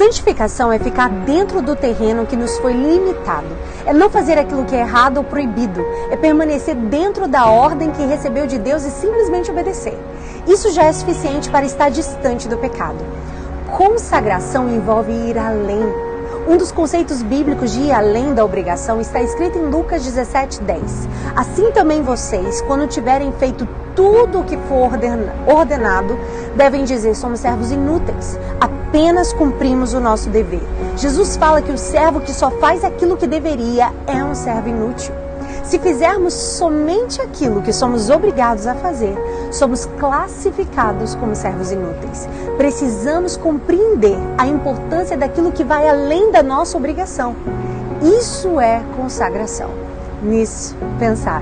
Santificação é ficar dentro do terreno que nos foi limitado. É não fazer aquilo que é errado ou proibido. É permanecer dentro da ordem que recebeu de Deus e simplesmente obedecer. Isso já é suficiente para estar distante do pecado. Consagração envolve ir além. Um dos conceitos bíblicos de ir além da obrigação está escrito em Lucas 17:10. Assim também vocês, quando tiverem feito tudo o que for ordenado, devem dizer: somos servos inúteis, apenas cumprimos o nosso dever. Jesus fala que o servo que só faz aquilo que deveria é um servo inútil. Se fizermos somente aquilo que somos obrigados a fazer, somos classificados como servos inúteis. Precisamos compreender a importância daquilo que vai além da nossa obrigação. Isso é consagração. Nisso, pensar.